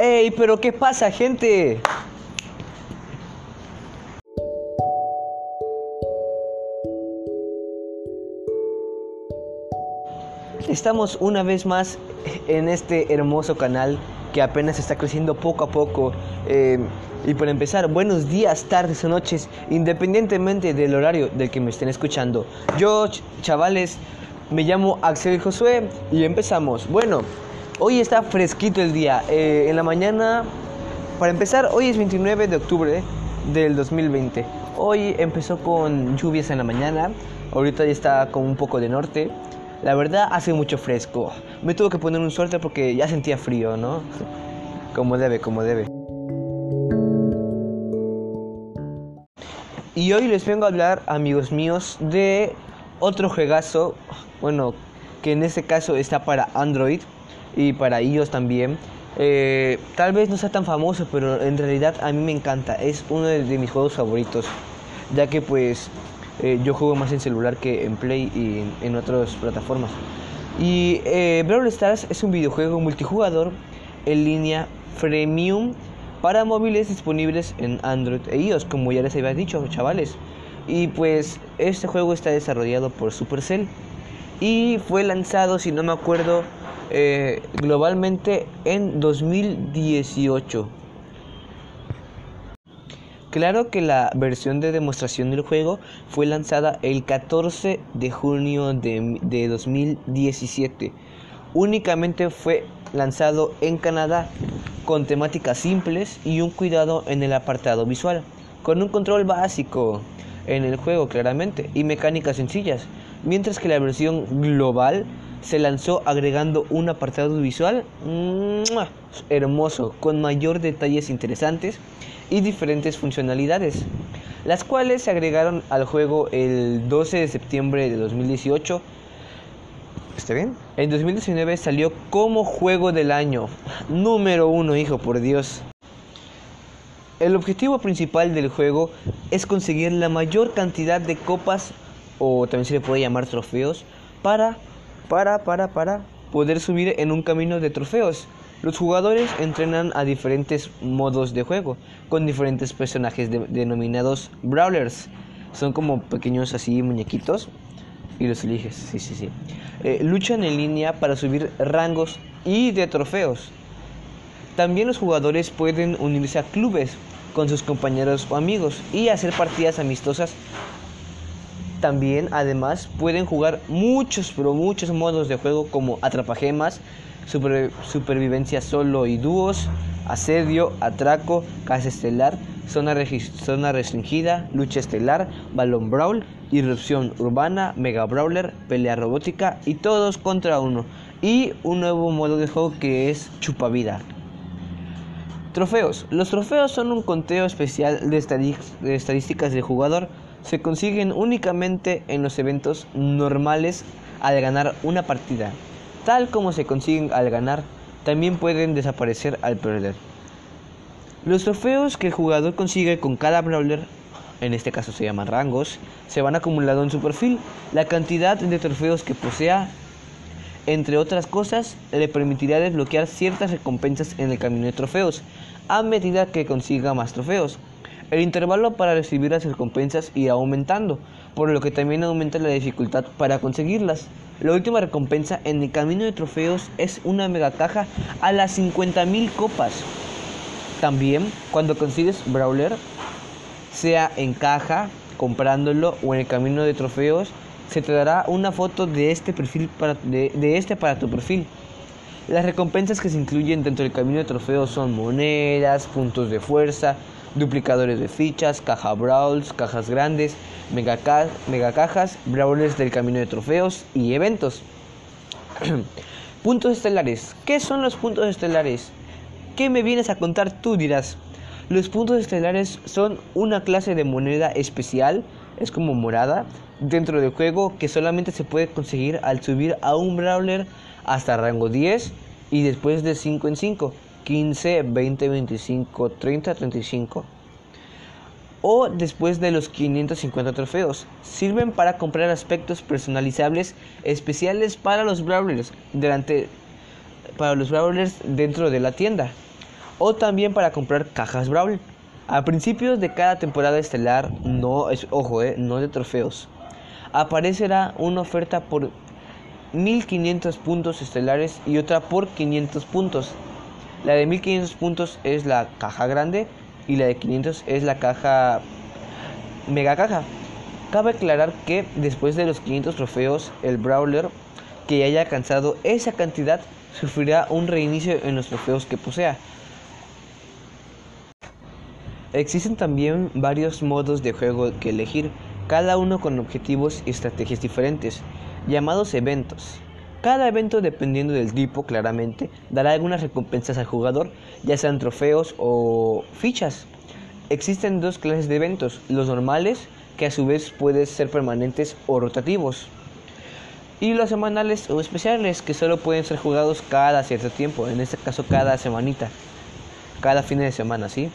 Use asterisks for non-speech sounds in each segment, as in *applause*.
¡Ey, pero qué pasa, gente! Estamos una vez más en este hermoso canal que apenas está creciendo poco a poco. Eh, y para empezar, buenos días, tardes o noches, independientemente del horario del que me estén escuchando. Yo, chavales, me llamo Axel Josué y empezamos. Bueno, hoy está fresquito el día. Eh, en la mañana, para empezar, hoy es 29 de octubre del 2020. Hoy empezó con lluvias en la mañana, ahorita ya está con un poco de norte. La verdad hace mucho fresco. Me tuve que poner un suéter porque ya sentía frío, ¿no? *laughs* Como debe, como debe. Y hoy les vengo a hablar, amigos míos, de otro juegazo, bueno, que en este caso está para Android y para iOS también. Eh, tal vez no sea tan famoso, pero en realidad a mí me encanta. Es uno de, de mis juegos favoritos, ya que pues eh, yo juego más en celular que en Play y en, otras plataformas. Y eh, Brawl Stars es un videojuego multijugador en línea freemium para móviles disponibles en Android e iOS, como ya les había dicho, chavales. Y pues este juego está desarrollado por Supercell y fue lanzado, si no me acuerdo, eh, globalmente en 2018. Claro que la versión de demostración del juego fue lanzada el 14 de junio de, 2017. Únicamente fue lanzado en Canadá con temáticas simples y un cuidado en el apartado visual, con un control básico en el juego claramente y mecánicas sencillas, mientras que la versión global se lanzó agregando un apartado visual hermoso, con mayor detalles interesantes y diferentes funcionalidades, las cuales se agregaron al juego el 12 de septiembre de 2018. ¿Está bien? En 2019 salió como juego del año. Número uno, hijo, por Dios. El objetivo principal del juego es conseguir la mayor cantidad de copas, o también se le puede llamar trofeos, para, para, para, para poder subir en un camino de trofeos los jugadores entrenan a diferentes modos de juego, con diferentes personajes denominados brawlers. Son como pequeños así muñequitos y los eliges, sí, sí, sí. Eh, luchan en línea para subir rangos y de trofeos. También los jugadores pueden unirse a clubes con sus compañeros o amigos y hacer partidas amistosas. También, además, pueden jugar muchos, pero muchos modos de juego como atrapagemas, supervivencia solo y dúos, asedio, atraco, casa estelar, zona, zona restringida, lucha estelar, balón brawl, irrupción urbana, mega brawler, pelea robótica y todos contra uno. Y un nuevo modo de juego que es chupavida. Trofeos. Los trofeos son un conteo especial de estadísticas del jugador. Se consiguen únicamente en los eventos normales al ganar una partida tal como se consiguen al ganar, también pueden desaparecer al perder. Los trofeos que el jugador consigue con cada brawler, en este caso se llaman rangos, se van acumulando en su perfil. La cantidad de trofeos que posea, entre otras cosas, le permitirá desbloquear ciertas recompensas en el camino de trofeos, a medida que consiga más trofeos. El intervalo para recibir las recompensas irá aumentando, por lo que también aumenta la dificultad para conseguirlas. La última recompensa en el camino de trofeos es una mega caja a las 50.000 copas. También, cuando consigues Brawler, sea en caja, comprándolo o en el camino de trofeos, se te dará una foto de este perfil de este para tu perfil. Las recompensas que se incluyen dentro del camino de trofeos son monedas, puntos de fuerza, duplicadores de fichas, caja brawls, cajas grandes, mega, cajas, brawlers del camino de trofeos y eventos. *clears throat* puntos estelares. ¿Qué son los puntos estelares? ¿Qué me vienes a contar tú dirás? Los puntos estelares son una clase de moneda especial, es como morada, dentro del juego que solamente se puede conseguir al subir a un brawler hasta rango 10 y después de 5 en 5. 15, 20, 25, 30, 35. O después de los 550 trofeos. Sirven para comprar aspectos personalizables especiales para los brawlers, durante, para los brawlers dentro de la tienda. o también para comprar cajas Brawl. A principios de cada temporada estelar, no es, ojo, eh, no de trofeos, aparecerá una oferta por 1500 puntos estelares y otra por 500 puntos. La de 1500 puntos es la caja grande y la de 500 es la caja mega caja. Cabe aclarar que después de los 500 trofeos, el brawler que haya alcanzado esa cantidad sufrirá un reinicio en los trofeos que posea. Existen también varios modos de juego que elegir, cada uno con objetivos y estrategias diferentes, llamados eventos. Cada evento, dependiendo del tipo, claramente, dará algunas recompensas al jugador, ya sean trofeos o fichas. Existen dos clases de eventos, los normales que a su vez pueden ser permanentes o rotativos. Y los semanales o especiales que solo pueden ser jugados cada cierto tiempo, en este caso cada semanita, cada fin de semana, ¿sí?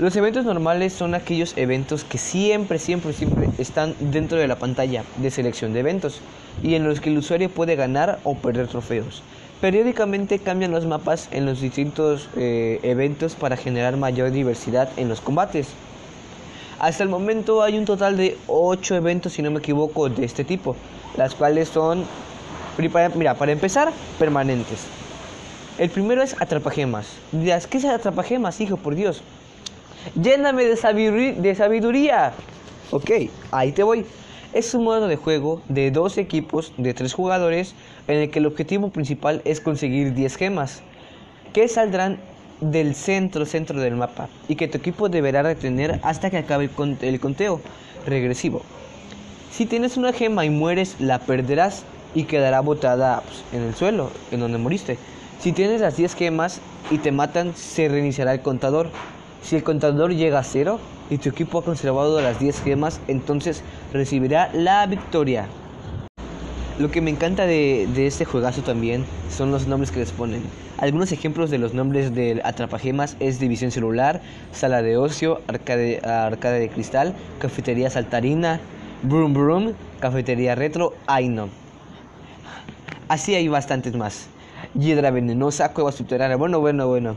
Los eventos normales son aquellos eventos que siempre, siempre, siempre están dentro de la pantalla de selección de eventos y en los que el usuario puede ganar o perder trofeos. Periódicamente cambian los mapas en los distintos eh, eventos para generar mayor diversidad en los combates. Hasta el momento hay un total de 8 eventos, si no me equivoco, de este tipo, las cuales son, mira, para empezar, permanentes. El primero es atrapagemas. Dirás, ¿qué es atrapagemas, hijo? Por Dios. Lléname de, sabiduría. Ok, ahí te voy. Es un modo de juego de dos equipos de tres jugadores en el que el objetivo principal es conseguir 10 gemas que saldrán del centro centro del mapa y que tu equipo deberá retener hasta que acabe el conteo regresivo. Si tienes una gema y mueres, la perderás y quedará botada pues, en el suelo, en donde moriste. Si tienes las 10 gemas y te matan, se reiniciará el contador. Si el contador llega a cero y tu equipo ha conservado las 10 gemas, entonces recibirá la victoria. Lo que me encanta de, este juegazo también son los nombres que les ponen. Algunos ejemplos de los nombres del Atrapagemas es División Celular, Sala de Ocio, Arcade, arcade de Cristal, Cafetería Saltarina, Broom Broom, Cafetería Retro, Aino. Así hay bastantes más. Hiedra Venenosa, Cueva Subterránea. Bueno, bueno, bueno.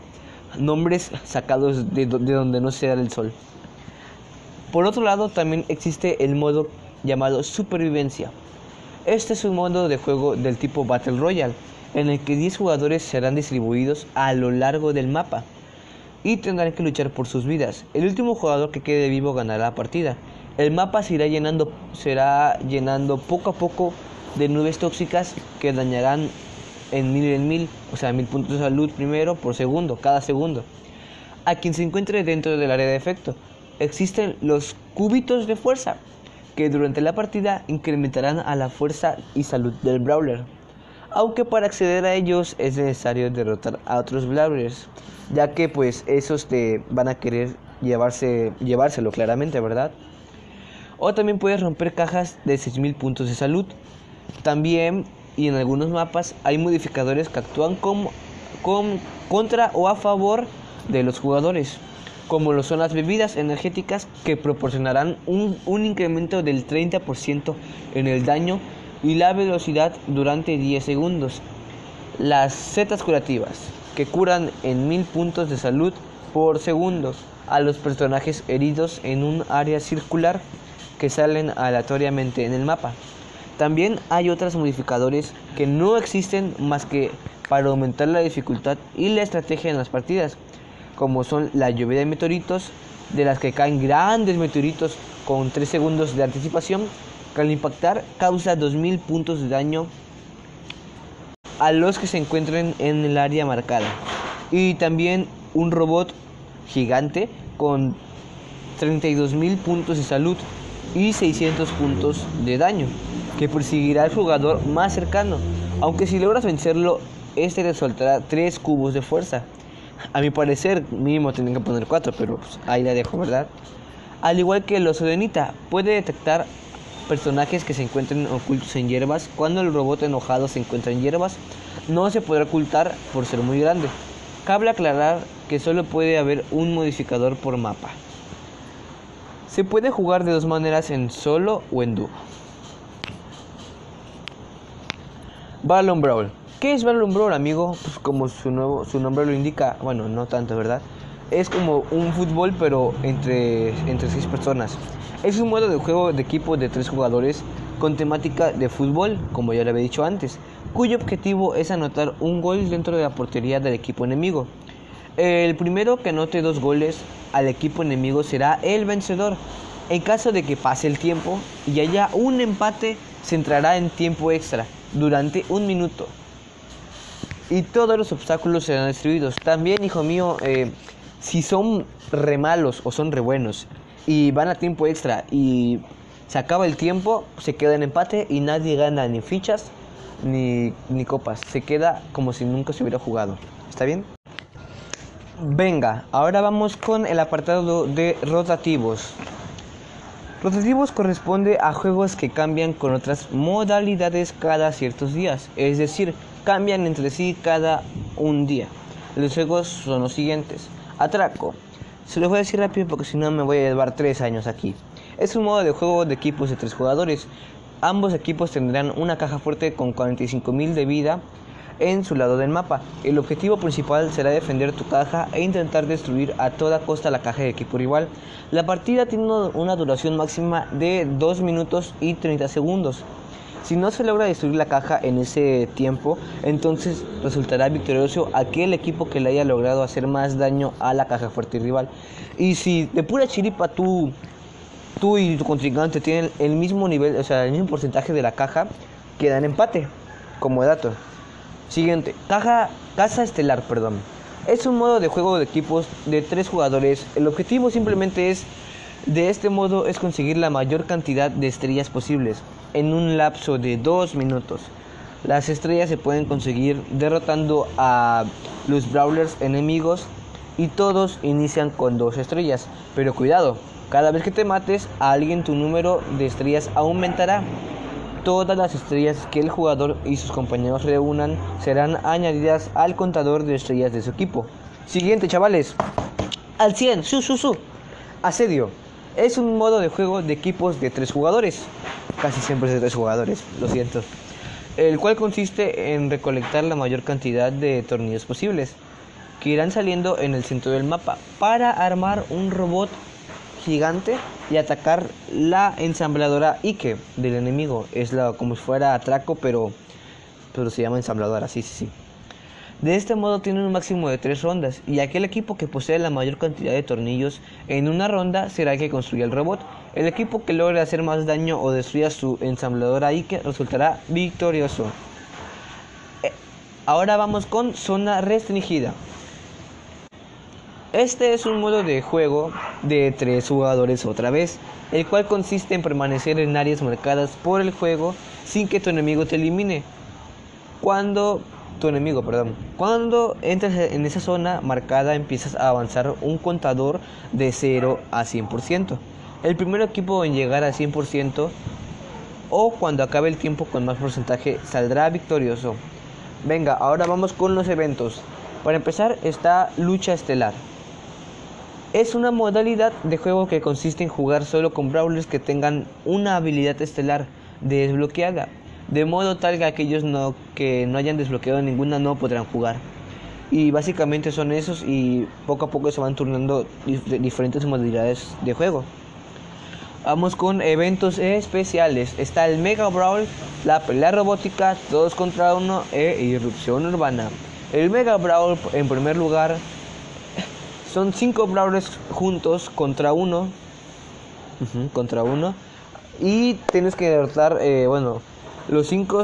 Nombres sacados de, de donde no se da el sol. Por otro lado, también existe el modo llamado Supervivencia este es un modo de juego del tipo Battle Royale, en el que 10 jugadores serán distribuidos a lo largo del mapa y tendrán que luchar por sus vidas. El último jugador que quede vivo ganará la partida. El mapa se irá llenando, será llenando poco a poco de nubes tóxicas que dañarán en mil en mil, o sea, mil puntos de salud primero por segundo, cada segundo. A quien se encuentre dentro del área de efecto. Existen los cúbitos de fuerza, que durante la partida incrementarán a la fuerza y salud del brawler. Aunque para acceder a ellos es necesario derrotar a otros brawlers, ya que pues esos te van a querer llevarse, llevárselo claramente, ¿verdad? O también puedes romper cajas de 6000 puntos de salud. También y en algunos mapas hay modificadores que actúan como, contra o a favor de los jugadores como lo son las bebidas energéticas que proporcionarán un, incremento del 30% en el daño y la velocidad durante 10 segundos. Las setas curativas, que curan en 1000 puntos de salud por segundo a los personajes heridos en un área circular que salen aleatoriamente en el mapa. También hay otros modificadores que no existen más que para aumentar la dificultad y la estrategia en las partidas como son la lluvia de meteoritos, de las que caen grandes meteoritos con 3 segundos de anticipación, que al impactar causa 2000 puntos de daño a los que se encuentren en el área marcada. Y también un robot gigante con 32.000 puntos de salud y 600 puntos de daño, que perseguirá al jugador más cercano, aunque si logras vencerlo, este le soltará 3 cubos de fuerza. A mi parecer, mínimo tienen que poner 4, pero pues, ahí la dejo, ¿verdad? Al igual que el oso de Nita, puede detectar personajes que se encuentren ocultos en hierbas. Cuando el robot enojado se encuentra en hierbas, no se podrá ocultar por ser muy grande. Cabe aclarar que solo puede haber un modificador por mapa. Se puede jugar de dos maneras en solo o en dúo. Ballon Brawl. ¿Qué es Ballon Brawl, amigo? Pues como su, nuevo, su nombre lo indica, bueno, no tanto, ¿verdad? Es como un fútbol, pero entre, entre seis personas. Es un modo de juego de equipo de tres jugadores con temática de fútbol, como ya le había dicho antes, cuyo objetivo es anotar un gol dentro de la portería del equipo enemigo. El primero que anote dos goles al equipo enemigo será el vencedor. En caso de que pase el tiempo y haya un empate, se entrará en tiempo extra durante un minuto. Y todos los obstáculos serán destruidos. También, hijo mío, eh, si son re malos o son re buenos y van a tiempo extra y se acaba el tiempo, se queda en empate y nadie gana ni fichas ni, ni copas. Se queda como si nunca se hubiera jugado. ¿Está bien? Venga, ahora vamos con el apartado de rotativos. Rotativos corresponde a juegos que cambian con otras modalidades cada ciertos días, es decir, cambian entre sí cada un día. Los juegos son los siguientes. Atraco. Se los voy a decir rápido porque si no me voy a llevar tres años aquí. Es un modo de juego de equipos de tres jugadores. Ambos equipos tendrán una caja fuerte con 45.000 de vida en su lado del mapa. El objetivo principal será defender tu caja e intentar destruir a toda costa la caja de equipo rival. La partida tiene una duración máxima de 2 minutos y 30 segundos. Si no se logra destruir la caja en ese tiempo, entonces resultará victorioso aquel equipo que le haya logrado hacer más daño a la caja fuerte rival. Y si de pura chiripa tú, tú y tu contrincante tienen el mismo nivel, o sea, el mismo porcentaje de la caja, quedan empate, como dato. Siguiente, caja, casa estelar, perdón. Es un modo de juego de equipos de tres jugadores. El objetivo simplemente es, de este modo, es conseguir la mayor cantidad de estrellas posibles en un lapso de dos minutos. Las estrellas se pueden conseguir derrotando a los brawlers enemigos y todos inician con dos estrellas. Pero cuidado, cada vez que te mates a alguien tu número de estrellas aumentará. Todas las estrellas que el jugador y sus compañeros reúnan serán añadidas al contador de estrellas de su equipo. Siguiente, chavales. Al 100, su, su, su. Asedio. Es un modo de juego de equipos de tres jugadores. Casi siempre es de tres jugadores, lo siento. El cual consiste en recolectar la mayor cantidad de tornillos posibles que irán saliendo en el centro del mapa para armar un robot gigante y atacar la ensambladora Ike del enemigo. Es la, como si fuera atraco, pero, pero se llama ensambladora, sí, sí, sí. De este modo tiene un máximo de tres rondas y aquel equipo que posee la mayor cantidad de tornillos en una ronda será el que construya el robot. El equipo que logre hacer más daño o destruya su ensambladora Ike resultará victorioso. Eh, ahora vamos con zona restringida. Este es un modo de juego de tres jugadores otra vez, el cual consiste en permanecer en áreas marcadas por el juego sin que tu enemigo te elimine. Cuando tu enemigo, perdón, cuando entras en esa zona marcada empiezas a avanzar un contador de 0 a 100%. El primer equipo en llegar a 100% o cuando acabe el tiempo con más porcentaje saldrá victorioso. Venga, ahora vamos con los eventos. Para empezar está lucha estelar. Es una modalidad de juego que consiste en jugar solo con brawlers que tengan una habilidad estelar desbloqueada, de modo tal que aquellos que no hayan desbloqueado ninguna no podrán jugar. Y básicamente son esos y poco a poco se van turnando diferentes modalidades de juego. Vamos con eventos especiales. Está el Mega Brawl, la pelea robótica, todos contra uno e irrupción urbana. El Mega Brawl en primer lugar son cinco brawlers juntos contra uno. contra uno. Y tienes que derrotar, eh, bueno, los cinco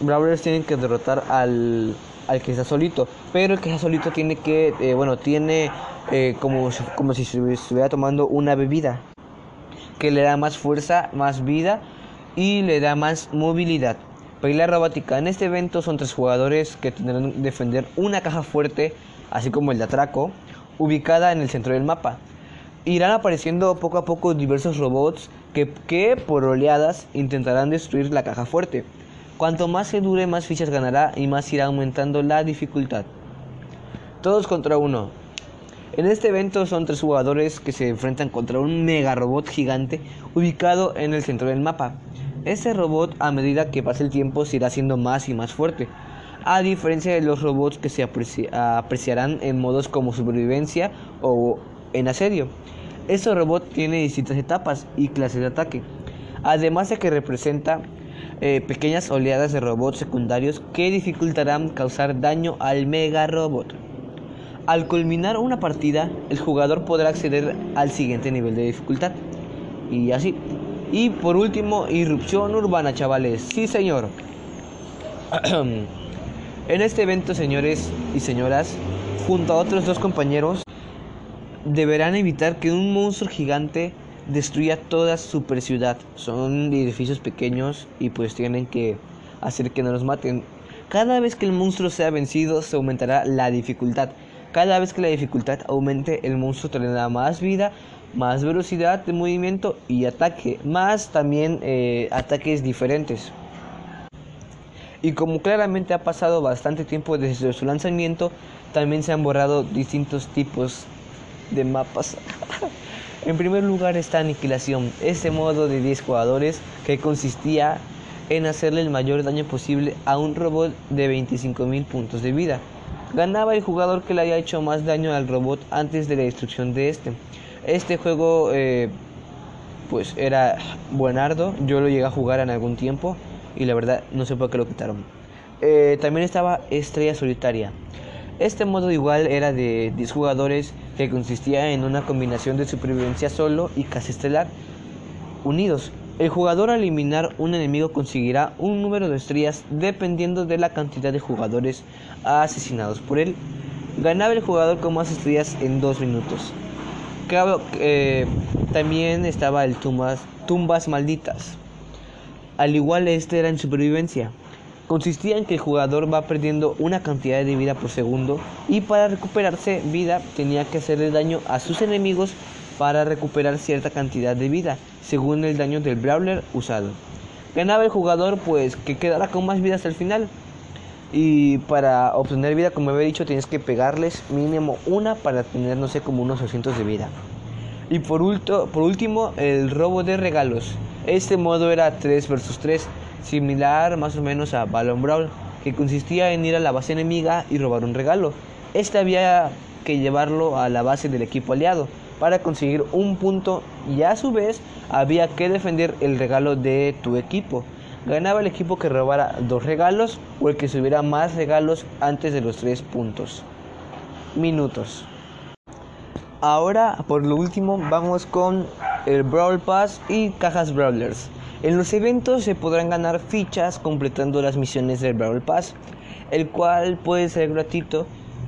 brawlers tienen que derrotar al, al que está solito. Pero el que está solito tiene que, eh, bueno, tiene eh, como, como si estuviera tomando una bebida. Que le da más fuerza, más vida y le da más movilidad. Pelea robótica. En este evento son tres jugadores que tendrán que defender una caja fuerte, así como el de atraco ubicada en el centro del mapa. Irán apareciendo poco a poco diversos robots que, que, por oleadas intentarán destruir la caja fuerte. Cuanto más se dure, más fichas ganará y más irá aumentando la dificultad. Todos contra uno. En este evento son tres jugadores que se enfrentan contra un mega robot gigante ubicado en el centro del mapa. Este robot a medida que pase el tiempo se irá haciendo más y más fuerte, a diferencia de los robots que se apreciarán en modos como supervivencia o en asedio. Este robot tiene distintas etapas y clases de ataque, además de que representa eh, pequeñas oleadas de robots secundarios que dificultarán causar daño al mega robot. Al culminar una partida, el jugador podrá acceder al siguiente nivel de dificultad. Y así. Y por último, irrupción urbana, chavales. Sí, señor. *clears throat* en este evento, señores y señoras, junto a otros dos compañeros, deberán evitar que un monstruo gigante destruya toda super ciudad. Son edificios pequeños y pues tienen que hacer que no los maten. Cada vez que el monstruo sea vencido, se aumentará la dificultad. Cada vez que la dificultad aumente, el monstruo tendrá más vida, más velocidad de movimiento y ataque, más también eh, ataques diferentes. Y como claramente ha pasado bastante tiempo desde su lanzamiento, también se han borrado distintos tipos de mapas. *laughs* en primer lugar está Aniquilación, este modo de 10 jugadores que consistía en hacerle el mayor daño posible a un robot de 25.000 puntos de vida ganaba el jugador que le haya hecho más daño al robot antes de la destrucción de este. Este juego eh, pues era buenardo, yo lo llegué a jugar en algún tiempo y la verdad no sé por qué lo quitaron. Eh, también estaba Estrella Solitaria. Este modo igual era de 10 jugadores que consistía en una combinación de supervivencia solo y casa estelar unidos. El jugador al eliminar un enemigo conseguirá un número de estrellas dependiendo de la cantidad de jugadores asesinados por él. Ganaba el jugador con más estrellas en dos minutos. Eh, también estaba el tumbas, tumbas malditas. Al igual este era en supervivencia. Consistía en que el jugador va perdiendo una cantidad de vida por segundo y para recuperarse vida tenía que hacerle daño a sus enemigos para recuperar cierta cantidad de vida, según el daño del brawler usado. Ganaba el jugador pues que quedara con más vida hasta el final. Y para obtener vida, como había dicho, tienes que pegarles mínimo una para tener, no sé, como unos 200 de vida. Y por, por último, el robo de regalos. Este modo era 3 vs 3, similar más o menos a Ballon Brawl, que consistía en ir a la base enemiga y robar un regalo. Este había que llevarlo a la base del equipo aliado para conseguir un punto y a su vez había que defender el regalo de tu equipo. Ganaba el equipo que robara dos regalos o el que subiera más regalos antes de los tres puntos. Minutos. Ahora, por lo último, vamos con el Brawl Pass y cajas Brawlers. En los eventos se podrán ganar fichas completando las misiones del Brawl Pass, el cual puede ser gratuito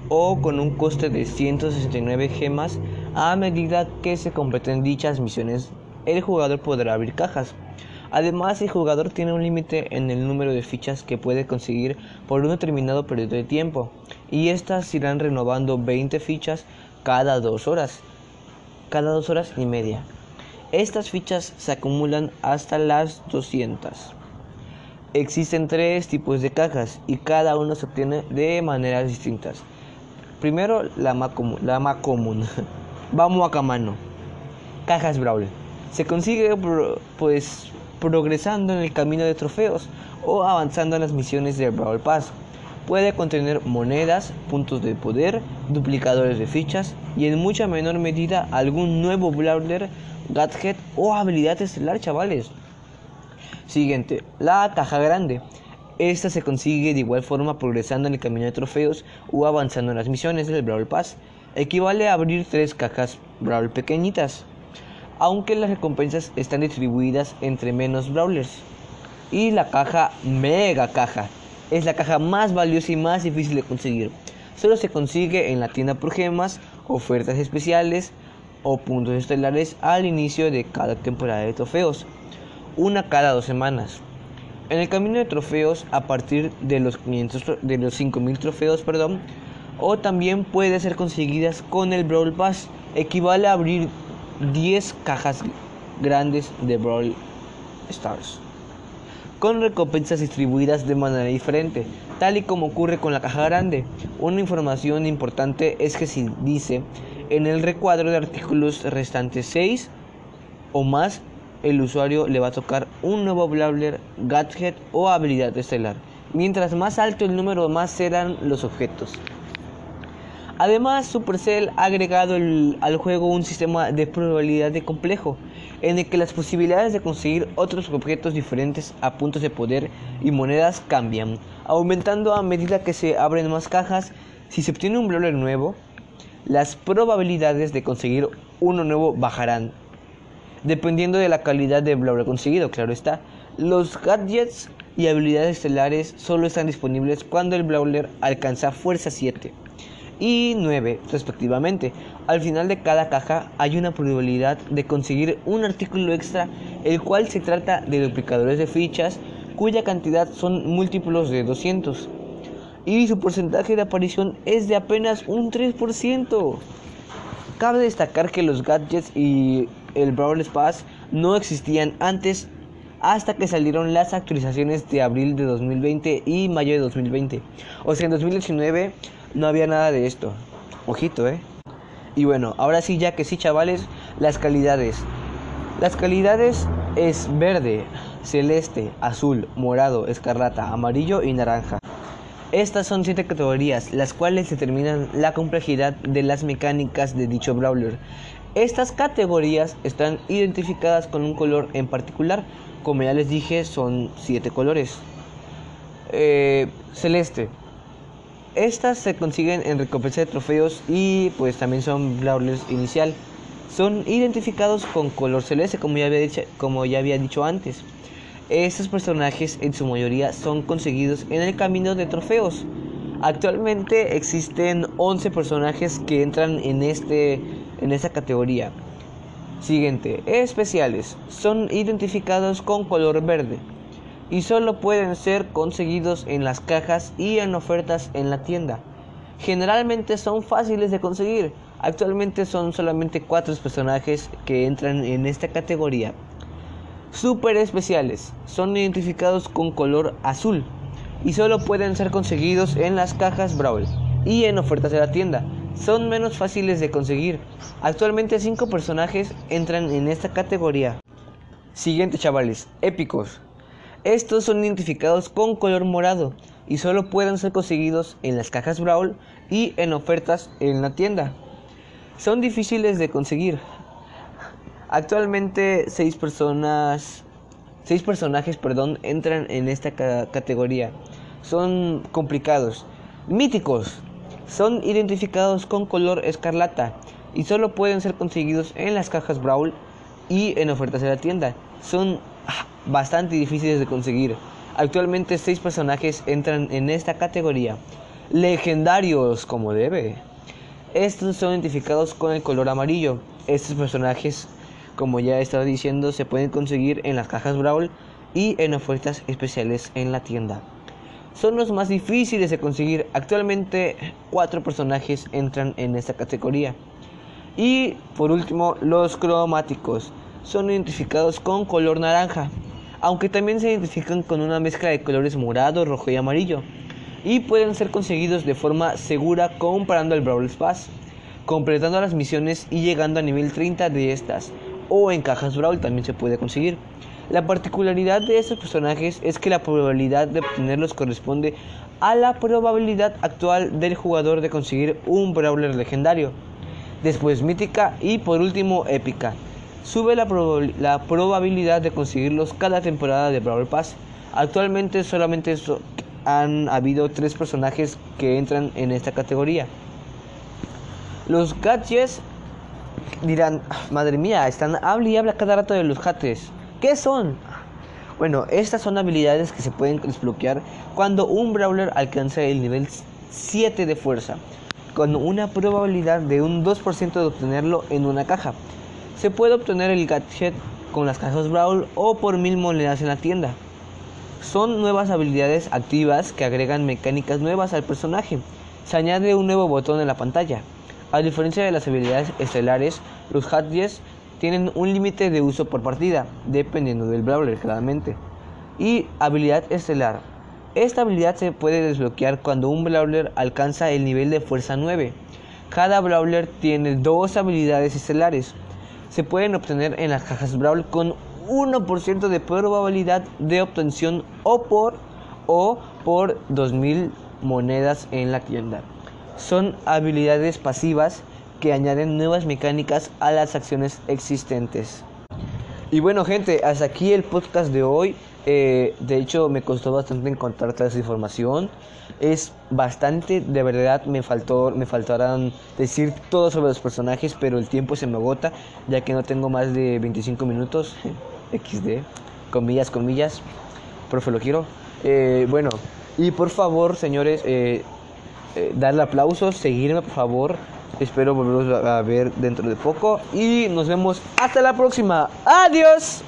o con un coste de 169 gemas a medida que se completen dichas misiones el jugador podrá abrir cajas. Además, el jugador tiene un límite en el número de fichas que puede conseguir por un determinado periodo de tiempo, y estas irán renovando 20 fichas cada dos horas, cada dos horas y media. Estas fichas se acumulan hasta las 200. Existen tres tipos de cajas y cada uno se obtiene de maneras distintas. Primero, la más común. *laughs* Vamos a mano. Cajas Brawl. Se consigue pues progresando en el camino de trofeos o avanzando en las misiones de Brawl Pass. Puede contener monedas, puntos de poder, duplicadores de fichas y en mucha menor medida algún nuevo Brawler, gadget o habilidad estelar, chavales. Siguiente, la caja grande. Esta se consigue de igual forma progresando en el camino de trofeos o avanzando en las misiones del Brawl Pass. Equivale a abrir tres cajas Brawl pequeñitas, aunque las recompensas están distribuidas entre menos Brawlers. Y la caja Mega Caja es la caja más valiosa y más difícil de conseguir. Solo se consigue en la tienda por gemas, ofertas especiales o puntos estelares al inicio de cada temporada de trofeos, una cada dos semanas. En el camino de trofeos a partir de los 500 de los 5000 trofeos, perdón, o también puede ser conseguidas con el Brawl Pass, equivale a abrir 10 cajas grandes de Brawl Stars con recompensas distribuidas de manera diferente, tal y como ocurre con la caja grande. Una información importante es que si dice en el recuadro de artículos restantes 6 o más el usuario le va a tocar un nuevo Brawler, gadget o habilidad estelar. Mientras más alto el número, más serán los objetos. Además, Supercell ha agregado al juego un sistema de probabilidad de complejo, en el que las posibilidades de conseguir otros objetos diferentes a puntos de poder y monedas cambian, aumentando a medida que se abren más cajas. Si se obtiene un brawler nuevo, las probabilidades de conseguir uno nuevo bajarán, dependiendo de la calidad del brawler conseguido, claro está. Los gadgets y habilidades estelares solo están disponibles cuando el brawler alcanza fuerza 7 y 9 respectivamente. Al final de cada caja hay una probabilidad de conseguir un artículo extra, el cual se trata de duplicadores de fichas cuya cantidad son múltiplos de 200 y su porcentaje de aparición es de apenas un 3%. Cabe destacar que los gadgets y el Brawl Pass no existían antes hasta que salieron las actualizaciones de abril de 2020 y mayo de 2020. O sea, en 2019 no había nada de esto. Ojito, ¿eh? Y bueno, ahora sí, ya que sí, chavales, las calidades. Las calidades es verde, celeste, azul, morado, escarlata, amarillo y naranja. Estas son siete categorías, las cuales determinan la complejidad de las mecánicas de dicho brawler. Estas categorías están identificadas con un color en particular, como ya les dije, son siete colores. Eh, celeste, estas se consiguen en recompensa de trofeos y pues también son brawlers inicial. Son identificados con color celeste como ya había dicho, como ya había dicho antes. Estos personajes en su mayoría son conseguidos en el camino de trofeos. Actualmente existen 11 personajes que entran en, este, en esta categoría. Siguiente, especiales. Son identificados con color verde y solo pueden ser conseguidos en las cajas y en ofertas en la tienda. Generalmente son fáciles de conseguir. Actualmente son solamente cuatro personajes que entran en esta categoría. Super especiales son identificados con color azul y solo pueden ser conseguidos en las cajas Brawl y en ofertas de la tienda. Son menos fáciles de conseguir. Actualmente cinco personajes entran en esta categoría. Siguiente chavales, épicos. Estos son identificados con color morado y solo pueden ser conseguidos en las cajas Brawl y en ofertas en la tienda. Son difíciles de conseguir. Actualmente seis personas, seis personajes, perdón, entran en esta categoría. Son complicados. Míticos. Son identificados con color escarlata y solo pueden ser conseguidos en las cajas Brawl y en ofertas de la tienda. Son bastante difíciles de conseguir. Actualmente seis personajes entran en esta categoría. Legendarios como debe. Estos son identificados con el color amarillo. Estos personajes, como ya he estado diciendo, se pueden conseguir en las cajas Brawl y en ofertas especiales en la tienda. Son los más difíciles de conseguir. Actualmente cuatro personajes entran en esta categoría. Y por último, los cromáticos. Son identificados con color naranja aunque también se identifican con una mezcla de colores morado, rojo y amarillo, y pueden ser conseguidos de forma segura comparando el Brawl Pass, completando las misiones y llegando a nivel 30 de estas, o en cajas Brawl también se puede conseguir. La particularidad de estos personajes es que la probabilidad de obtenerlos corresponde a la probabilidad actual del jugador de conseguir un Brawler legendario, después mítica y por último épica sube la, probabilidad de conseguirlos cada temporada de Brawl Pass. Actualmente solamente han habido tres personajes que entran en esta categoría. Los gadgets dirán, madre mía, están habla y habla cada rato de los gadgets. ¿Qué son? Bueno, estas son habilidades que se pueden desbloquear cuando un brawler alcanza el nivel 7 de fuerza, con una probabilidad de un 2% de obtenerlo en una caja. Se puede obtener el gadget con las cajas Brawl o por mil monedas en la tienda. Son nuevas habilidades activas que agregan mecánicas nuevas al personaje. Se añade un nuevo botón en la pantalla. A diferencia de las habilidades estelares, los gadgets tienen un límite de uso por partida, dependiendo del brawler claramente. Y habilidad estelar. Esta habilidad se puede desbloquear cuando un brawler alcanza el nivel de fuerza 9. Cada brawler tiene dos habilidades estelares se pueden obtener en las cajas Brawl con 1% de probabilidad de obtención o por o por 2000 monedas en la tienda. Son habilidades pasivas que añaden nuevas mecánicas a las acciones existentes. Y bueno gente, hasta aquí el podcast de hoy. Eh, de hecho me costó bastante encontrar toda esa información. Es bastante, de verdad me faltó, me faltarán decir todo sobre los personajes, pero el tiempo se me agota, ya que no tengo más de 25 minutos. *laughs* XD, comillas, comillas. Profe, lo quiero. Eh, bueno, y por favor, señores, eh, eh, darle aplausos, seguirme, por favor. Espero volveros a ver dentro de poco. Y nos vemos hasta la próxima. Adiós.